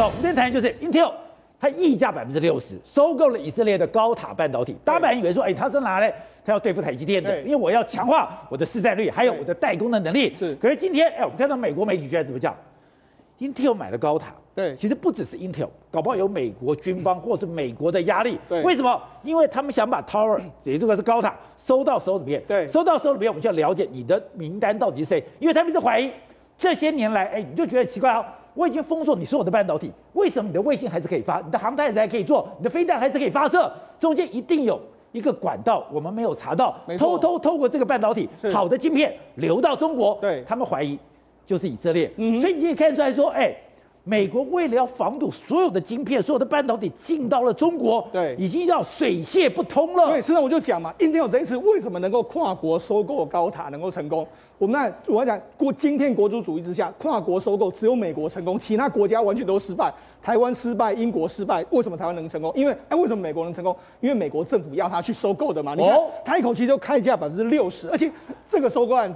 走，我们今天谈的就是 Intel，它溢价百分之六十收购了以色列的高塔半导体。大家本来以为说，哎，它是拿来它要对付台积电的，因为我要强化我的市占率，还有我的代工的能力。是。可是今天，哎，我们看到美国媒体居然怎么讲？Intel 买了高塔。对，其实不只是 Intel，搞不好有美国军方或是美国的压力。对，为什么？因为他们想把 Tower，也这个是高塔，收到手里面。对，收到手里面，我们就要了解你的名单到底是谁，因为他们一直怀疑，这些年来，哎，你就觉得奇怪哦，我已经封锁你所有的半导体，为什么你的卫星还是可以发，你的航太还可以做，你的飞弹还是可以发射？中间一定有一个管道，我们没有查到，偷偷透过这个半导体，好的晶片流到中国。对，他们怀疑就是以色列。嗯，所以你也看出来说，哎。美国为了要防堵所有的晶片、所有的半导体进到了中国，对，已经要水泄不通了。对，实际上我就讲嘛，Intel 这一次为什么能够跨国收购高塔能够成功？我们那我要讲过晶片国主主义之下，跨国收购只有美国成功，其他国家完全都失败。台湾失败，英国失败，为什么台湾能成功？因为哎，为什么美国能成功？因为美国政府要他去收购的嘛。你看，他一口气就开价百分之六十，而且这个收购案。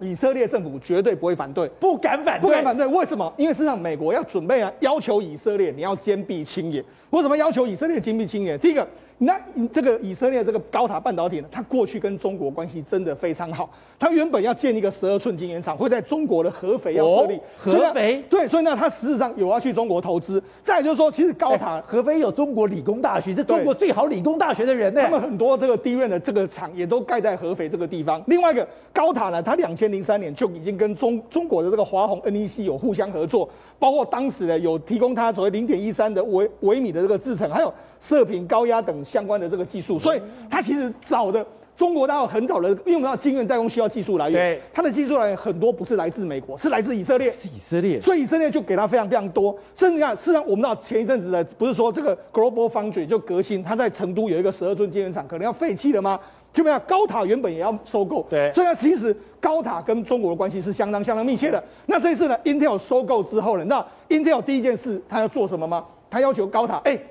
以色列政府绝对不会反对，不敢反对，不敢反对。为什么？因为事实上，美国要准备啊，要求以色列你要坚壁清野。为什么要求以色列坚壁清野？第一个。那这个以色列这个高塔半导体呢，它过去跟中国关系真的非常好。它原本要建一个十二寸晶圆厂，会在中国的合肥要设立。合肥对，所以呢，他实质上有要去中国投资。再就是说，其实高塔合肥有中国理工大学，是中国最好理工大学的人呢。他们很多这个 DRAM 的这个厂也都盖在合肥这个地方。另外一个高塔呢，它两千零三年就已经跟中中国的这个华虹 NEC 有互相合作，包括当时呢有提供它所谓零点一三的微微米的这个制程，还有射频高压等相关的这个技术。所以，他其实找的中国大陆很早的，因为我们知道晶圆代工需要技术来源，对，他的技术来源很多不是来自美国，是来自以色列，是以色列，所以以色列就给他非常非常多。甚至你看，事实上我们知道前一阵子的不是说这个 Global Foundry 就革新，它在成都有一个十二寸晶圆厂，可能要废弃了吗？就没有高塔原本也要收购，对，所以其实高塔跟中国的关系是相当相当密切的。那这一次呢，Intel 收购之后呢，那 Intel 第一件事他要做什么吗？他要求高塔，哎、欸，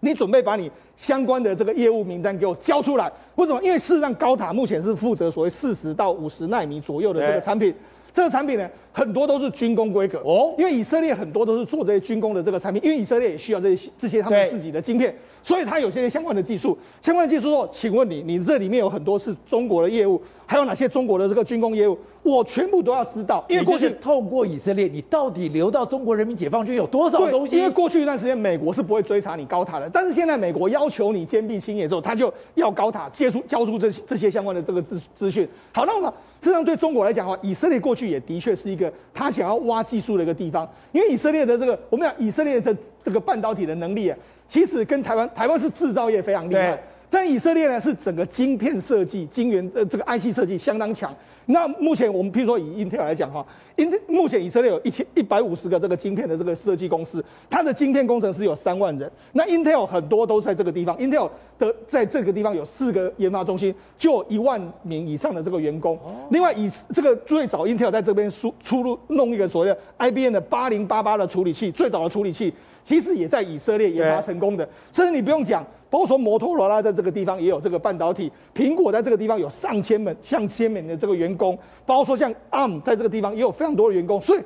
你准备把你。相关的这个业务名单给我交出来，为什么？因为事实上高塔目前是负责所谓四十到五十纳米左右的这个产品，这个产品呢，很多都是军工规格哦。因为以色列很多都是做这些军工的这个产品，因为以色列也需要这些这些他们自己的晶片，所以它有些相关的技术。相关的技术说，请问你，你这里面有很多是中国的业务，还有哪些中国的这个军工业务？我全部都要知道，因为过去透过以色列，你到底流到中国人民解放军有多少东西？因为过去一段时间，美国是不会追查你高塔的，但是现在美国要求你坚壁清野之后，他就要高塔接触交出这这些相关的这个资资讯。好，那么这样对中国来讲的话，以色列过去也的确是一个他想要挖技术的一个地方，因为以色列的这个我们讲以色列的这个半导体的能力啊，其实跟台湾台湾是制造业非常厉害，但以色列呢是整个晶片设计、晶圆呃这个 IC 设计相当强。那目前我们譬如说以 Intel 来讲哈，Intel 目前以色列有一千一百五十个这个晶片的这个设计公司，它的晶片工程师有三万人。那 Intel 很多都在这个地方，Intel 的在这个地方有四个研发中心，就有一万名以上的这个员工。另外以这个最早 Intel 在这边输出入弄一个所谓的 IBM 的八零八八的处理器，最早的处理器其实也在以色列研发成功的，甚至你不用讲。包括说摩托罗拉在这个地方也有这个半导体，苹果在这个地方有上千门、上千名的这个员工，包括说像 ARM 在这个地方也有非常多的员工，所以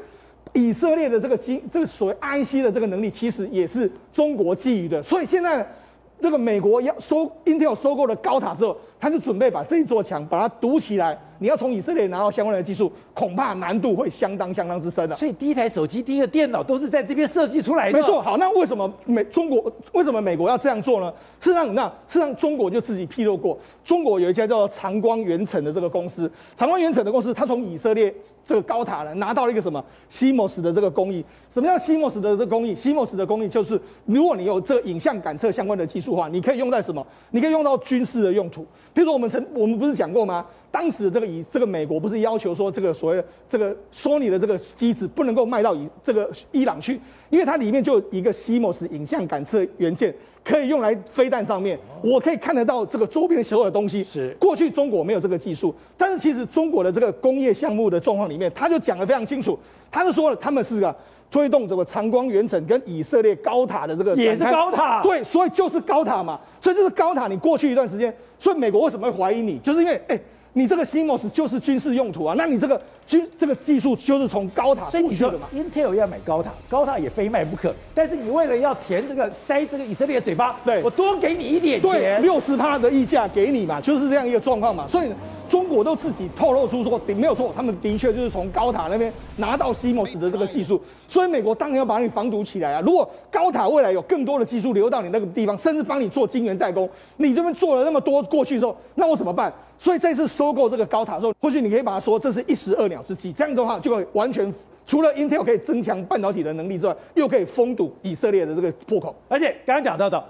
以色列的这个经这个所谓 IC 的这个能力，其实也是中国觊觎的。所以现在这个美国要收 Intel 收购了高塔之后，他就准备把这一座墙把它堵起来。你要从以色列拿到相关的技术，恐怕难度会相当相当之深的。所以第一台手机、第一个电脑都是在这边设计出来的。没错。好，那为什么美中国为什么美国要这样做呢？事实上，那事实上中国就自己披露过，中国有一家叫做长光原成的这个公司，长光原成的公司，它从以色列这个高塔呢拿到了一个什么 CMOS 的这个工艺。什么叫 CMOS 的这个工艺？CMOS 的工艺就是，如果你有这个影像感测相关的技术的话，你可以用在什么？你可以用到军事的用途。比如说，我们曾我们不是讲过吗？当时这个以这个美国不是要求说，这个所谓的这个索尼的这个机子不能够卖到以这个伊朗去，因为它里面就一个 CMOS 影像感测元件，可以用来飞弹上面，我可以看得到这个周边所有的东西。是过去中国没有这个技术，但是其实中国的这个工业项目的状况里面，他就讲得非常清楚，他就说了，他们是个推动这个长光原成跟以色列高塔的这个也是高塔，对，所以就是高塔嘛，所以就是高塔。你过去一段时间，所以美国为什么会怀疑你，就是因为哎。你这个 CMOS 就是军事用途啊，那你这个军这个技术就是从高塔过去的嘛。Intel 要买高塔，高塔也非卖不可。但是你为了要填这个塞这个以色列的嘴巴，对，我多给你一点钱，对，六十趴的溢价给你嘛，就是这样一个状况嘛。所以中国都自己透露出说，没有错，他们的确就是从高塔那边拿到 CMOS 的这个技术。所以美国当然要把你防堵起来啊。如果高塔未来有更多的技术流到你那个地方，甚至帮你做晶圆代工，你这边做了那么多过去之后，那我怎么办？所以这次收购这个高塔的时候，或许你可以把它说这是一石二鸟之计。这样的话，就会完全除了 Intel 可以增强半导体的能力之外，又可以封堵以色列的这个破口。而且刚刚讲到的，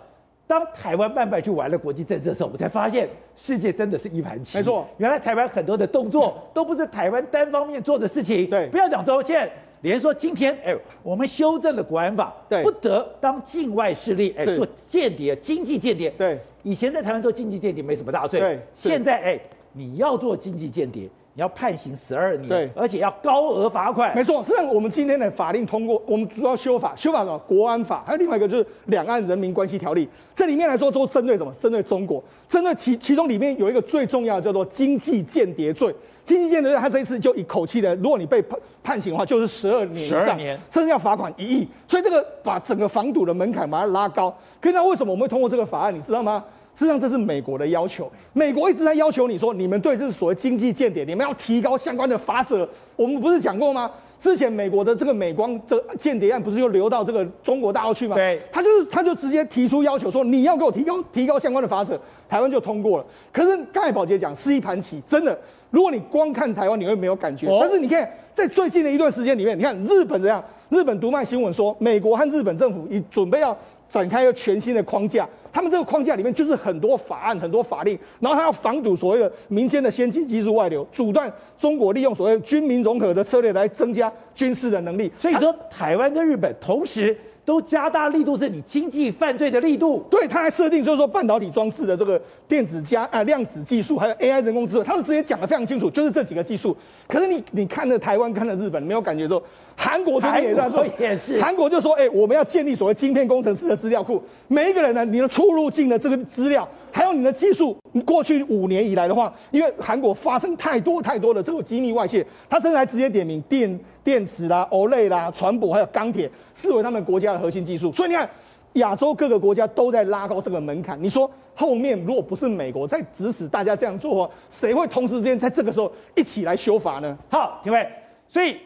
当台湾慢慢去玩了国际政治的时候，我们才发现世界真的是一盘棋。没错，原来台湾很多的动作都不是台湾单方面做的事情。对，不要讲周线。连说今天，哎，我们修正了国安法，对，不得当境外势力，哎，做间谍、经济间谍。对，以前在台湾做经济间谍没什么大罪，对，现在，哎，你要做经济间谍，你要判刑十二年，对，而且要高额罚款。没错，实际上我们今天的法令通过，我们主要修法，修法什么？国安法，还有另外一个就是两岸人民关系条例。这里面来说都针对什么？针对中国，针对其其中里面有一个最重要的叫做经济间谍罪。经济间谍罪，他这一次就一口气的，如果你被判判刑的话，就是十二年以上，年甚至要罚款一亿。所以这个把整个防堵的门槛把它拉高。可是那为什么我们会通过这个法案？你知道吗？实际上这是美国的要求，美国一直在要求你说，你们对这是所谓经济间谍，你们要提高相关的法则。我们不是讲过吗？之前美国的这个美光的间谍案不是又流到这个中国大陆去吗？对，他就是他就直接提出要求说，你要给我提高提高相关的法则，台湾就通过了。可是刚才宝杰讲是一盘棋，真的。如果你光看台湾，你会没有感觉。但是你看，在最近的一段时间里面，你看日本怎样？日本读卖新闻说，美国和日本政府已准备要展开一个全新的框架。他们这个框架里面就是很多法案、很多法令，然后他要防堵所谓的民间的先进技术外流，阻断中国利用所谓军民融合的策略来增加军事的能力。所以说，台湾跟日本同时。都加大力度，是你经济犯罪的力度。对，他还设定就是说半导体装置的这个电子加啊量子技术，还有 AI 人工智能，他都直接讲得非常清楚，就是这几个技术。可是你你看了台湾，看了日本，没有感觉说，韩国这边也在说，也是，韩国就说，哎、欸，我们要建立所谓晶片工程师的资料库，每一个人呢，你的出入境的这个资料。还有你的技术，过去五年以来的话，因为韩国发生太多太多的这个机密外泄，他甚至还直接点名电电池啦、OLED 啦、船舶还有钢铁，视为他们国家的核心技术。所以你看，亚洲各个国家都在拉高这个门槛。你说后面如果不是美国在指使大家这样做，谁会同时之间在这个时候一起来修法呢？好，各位，所以。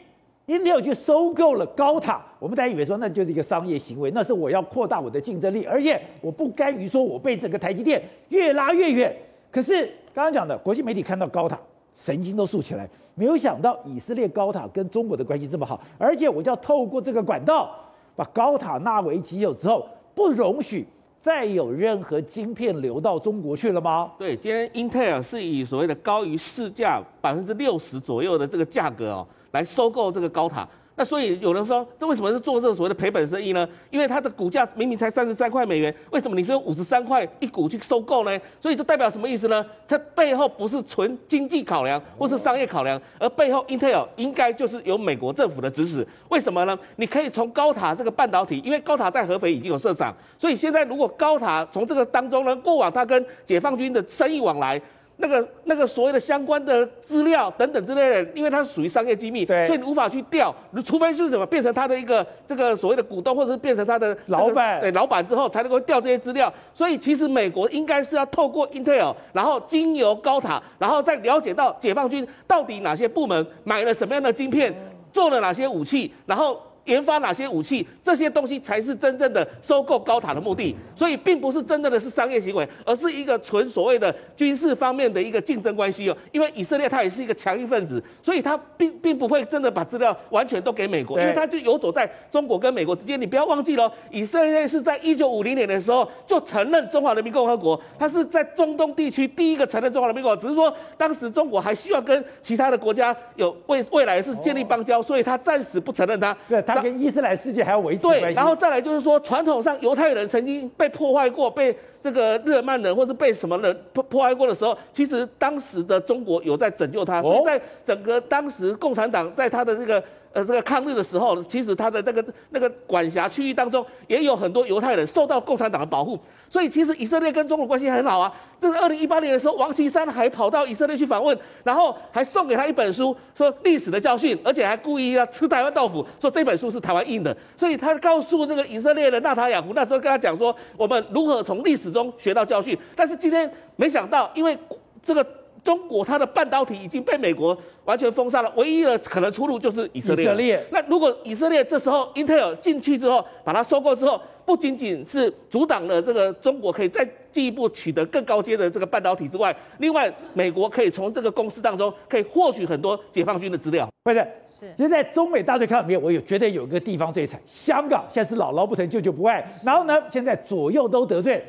Intel 去收购了高塔，我们大家以为说那就是一个商业行为，那是我要扩大我的竞争力，而且我不甘于说我被整个台积电越拉越远。可是刚刚讲的国际媒体看到高塔，神经都竖起来，没有想到以色列高塔跟中国的关系这么好，而且我就要透过这个管道把高塔纳为己有之后，不容许再有任何晶片流到中国去了吗？对，今天英特尔是以所谓的高于市价百分之六十左右的这个价格哦。来收购这个高塔，那所以有人说，这为什么是做这个所谓的赔本生意呢？因为它的股价明明才三十三块美元，为什么你是用五十三块一股去收购呢？所以这代表什么意思呢？它背后不是纯经济考量或是商业考量，而背后 Intel 应该就是有美国政府的指使。为什么呢？你可以从高塔这个半导体，因为高塔在合肥已经有设厂，所以现在如果高塔从这个当中呢，过往它跟解放军的生意往来。那个那个所谓的相关的资料等等之类的，因为它属于商业机密，对，所以你无法去调，除非是什么变成他的一个这个所谓的股东，或者是变成他的、这个、老板，对，老板之后才能够调这些资料。所以其实美国应该是要透过 Intel，然后经由高塔，然后再了解到解放军到底哪些部门买了什么样的晶片，做了哪些武器，然后。研发哪些武器，这些东西才是真正的收购高塔的目的。所以，并不是真正的是商业行为，而是一个纯所谓的军事方面的一个竞争关系哦。因为以色列它也是一个强硬分子，所以它并并不会真的把资料完全都给美国，因为它就游走在中国跟美国之间。你不要忘记了，以色列是在一九五零年的时候就承认中华人民共和国，它是在中东地区第一个承认中华人民共和国。只是说当时中国还希望跟其他的国家有未未来是建立邦交，所以它暂时不承认它。对。他跟伊斯兰世界还要维持。对，然后再来就是说，传统上犹太人曾经被破坏过，被这个日耳曼人或是被什么人破破坏过的时候，其实当时的中国有在拯救他。所以在整个当时共产党在他的这个呃这个抗日的时候，其实他的那个那个管辖区域当中也有很多犹太人受到共产党的保护，所以其实以色列跟中国关系很好啊。这是二零一八年的时候，王岐山还跑到以色列去访问，然后还送给他一本书，说历史的教训，而且还故意要吃台湾豆腐，说这本书是台湾印的。所以他告诉这个以色列的纳塔雅胡，那时候跟他讲说，我们如何从历史中学到教训。但是今天没想到，因为这个。中国它的半导体已经被美国完全封杀了，唯一的可能出路就是以色列。以色列。那如果以色列这时候英特尔进去之后，把它收购之后，不仅仅是阻挡了这个中国可以再进一步取得更高阶的这个半导体之外，另外美国可以从这个公司当中可以获取很多解放军的资料。不是，是。其实，在中美大对抗里面，我有觉得有一个地方最惨，香港现在是姥姥不疼舅舅不爱，然后呢，现在左右都得罪。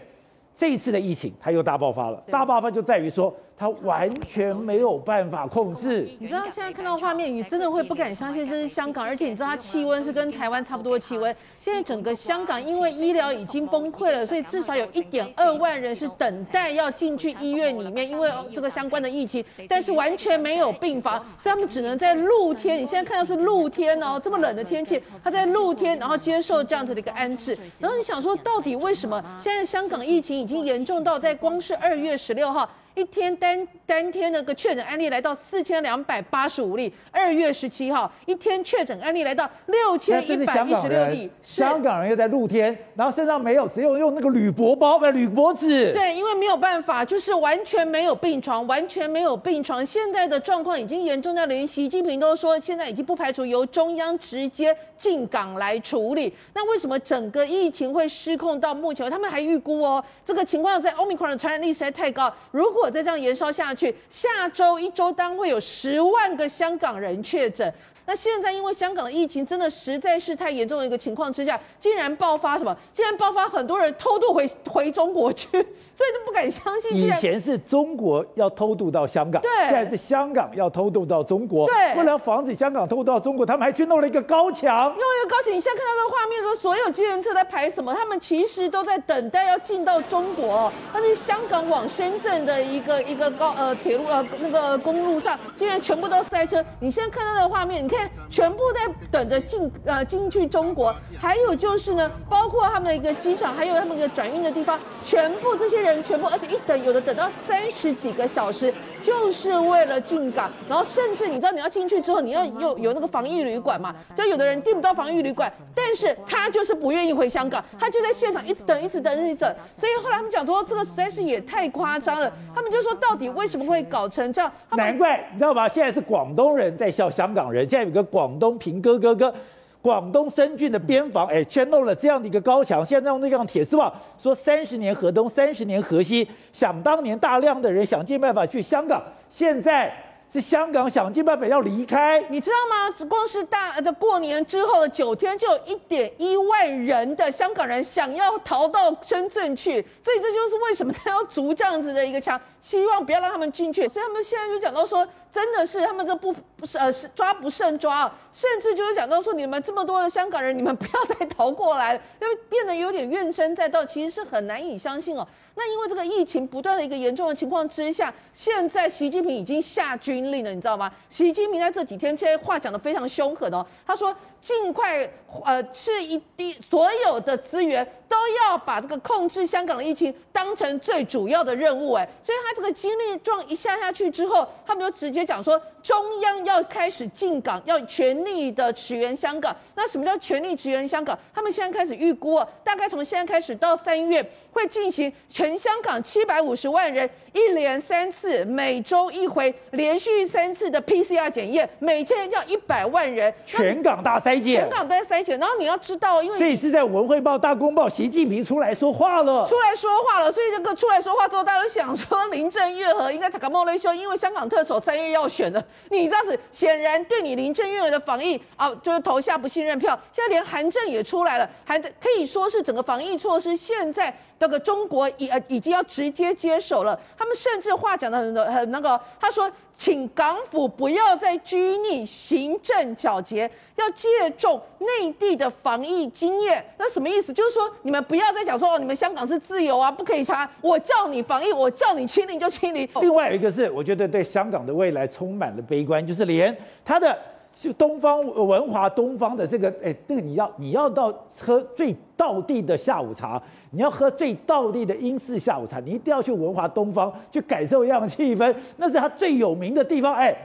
这一次的疫情，它又大爆发了。大爆发就在于说，他完全没有办法控制。你知道现在看到画面，你真的会不敢相信这是香港，而且你知道它气温是跟台湾差不多的气温。现在整个香港因为医疗已经崩溃了，所以至少有一点二万人是等待要进去医院里面，因为这个相关的疫情，但是完全没有病房，所以他们只能在露天。你现在看到是露天哦，这么冷的天气，他在露天，然后接受这样子的一个安置。然后你想说，到底为什么现在香港疫情已经严重到在光是二月十六号？一天单单天那个确诊案例来到四千两百八十五例，二月十七号一天确诊案例来到六千一百一十六例，香港人又在露天，然后身上没有，只有用那个铝箔包的铝箔纸。对，因为没有办法，就是完全没有病床，完全没有病床。现在的状况已经严重到连习近平都说，现在已经不排除由中央直接进港来处理。那为什么整个疫情会失控到目前？他们还预估哦，这个情况在 Omicron 的传染力实在太高，如果如果再这样延烧下去，下周一周单会有十万个香港人确诊。那现在因为香港的疫情真的实在是太严重的一个情况之下，竟然爆发什么？竟然爆发很多人偷渡回回中国去，所以都不敢相信。以前是中国要偷渡到香港，对，现在是香港要偷渡到中国。对，为了防止香港偷渡到中国，他们还去弄了一个高墙。弄一个高墙，你现在看到这个画面的时候，所有计程车在排什么？他们其实都在等待要进到中国。但是香港往深圳的一个一个高呃铁路呃那个公路上，竟然全部都塞车。你现在看到的画面，你。全部在等着进呃进去中国，还有就是呢，包括他们的一个机场，还有他们一个转运的地方，全部这些人全部，而且一等有的等到三十几个小时，就是为了进港。然后甚至你知道你要进去之后，你要有有那个防疫旅馆嘛，就有的人订不到防疫旅馆，但是他就是不愿意回香港，他就在现场一直等，一直等，一直等。所以后来他们讲说，这个实在是也太夸张了。他们就说，到底为什么会搞成这样？难怪你知道吧？现在是广东人在笑香港人，现在有个广。东平哥哥哥，广东深圳的边防，哎，圈弄了这样的一个高墙，现在用那样铁丝网，说三十年河东，三十年河西。想当年，大量的人想尽办法去香港，现在是香港想尽办法要离开。你知道吗？光是大的过年之后的九天，就有一点一万人的香港人想要逃到深圳去，所以这就是为什么他要筑这样子的一个墙，希望不要让他们进去。所以他们现在就讲到说。真的是他们这不不是呃是抓不胜抓，甚至就是讲到说，你们这么多的香港人，你们不要再逃过来了，因为变得有点怨声载道，其实是很难以相信哦。那因为这个疫情不断的一个严重的情况之下，现在习近平已经下军令了，你知道吗？习近平在这几天，现在话讲的非常凶狠哦，他说尽快呃是一滴所有的资源都要把这个控制香港的疫情当成最主要的任务，哎，所以他这个军令状一下下去之后，他们就直接。讲说中央要开始进港，要全力的驰援香港。那什么叫全力驰援香港？他们现在开始预估，大概从现在开始到三月。会进行全香港七百五十万人一连三次，每周一回，连续三次的 PCR 检验，每天要一百万人，全港大筛检，全港大筛检。然后你要知道，因为这一次在文汇报大公报，习近平出来说话了，出来说话了，所以这个出来说话之后，大家都想说林郑月娥应该塔卡莫雷修，因为香港特首三月要选了，你这样子显然对你林郑月娥的防疫啊，就是投下不信任票。现在连韩正也出来了，韩可以说是整个防疫措施现在。那个中国已呃已经要直接接手了，他们甚至话讲得很很那个，他说，请港府不要再拘泥行政皎洁，要借重内地的防疫经验。那什么意思？就是说你们不要再讲说哦，你们香港是自由啊，不可以查，我叫你防疫，我叫你清零就清零。另外一个是，我觉得对香港的未来充满了悲观，就是连他的是东方文华东方的这个，哎，那个你要你要到喝最道地的下午茶，你要喝最道地的英式下午茶，你一定要去文华东方去感受一样的气氛，那是他最有名的地方，哎。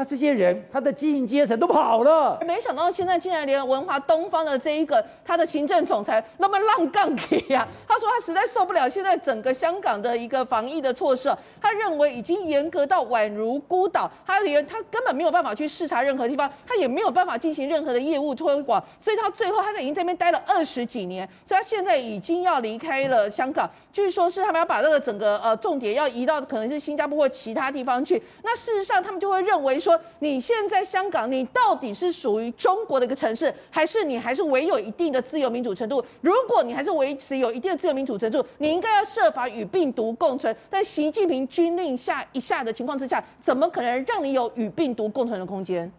他这些人，他的经营阶层都跑了。没想到现在竟然连文华东方的这一个他的行政总裁那么浪杠给呀！他说他实在受不了现在整个香港的一个防疫的措施，他认为已经严格到宛如孤岛，他连他根本没有办法去视察任何地方，他也没有办法进行任何的业务推广，所以他最后他在已经在那边待了二十几年，所以他现在已经要离开了香港。据说是他们要把这个整个呃重点要移到可能是新加坡或其他地方去。那事实上他们就会认为说。说你现在香港，你到底是属于中国的一个城市，还是你还是唯有一定的自由民主程度？如果你还是维持有一定的自由民主程度，你应该要设法与病毒共存。但习近平军令下一下的情况之下，怎么可能让你有与病毒共存的空间？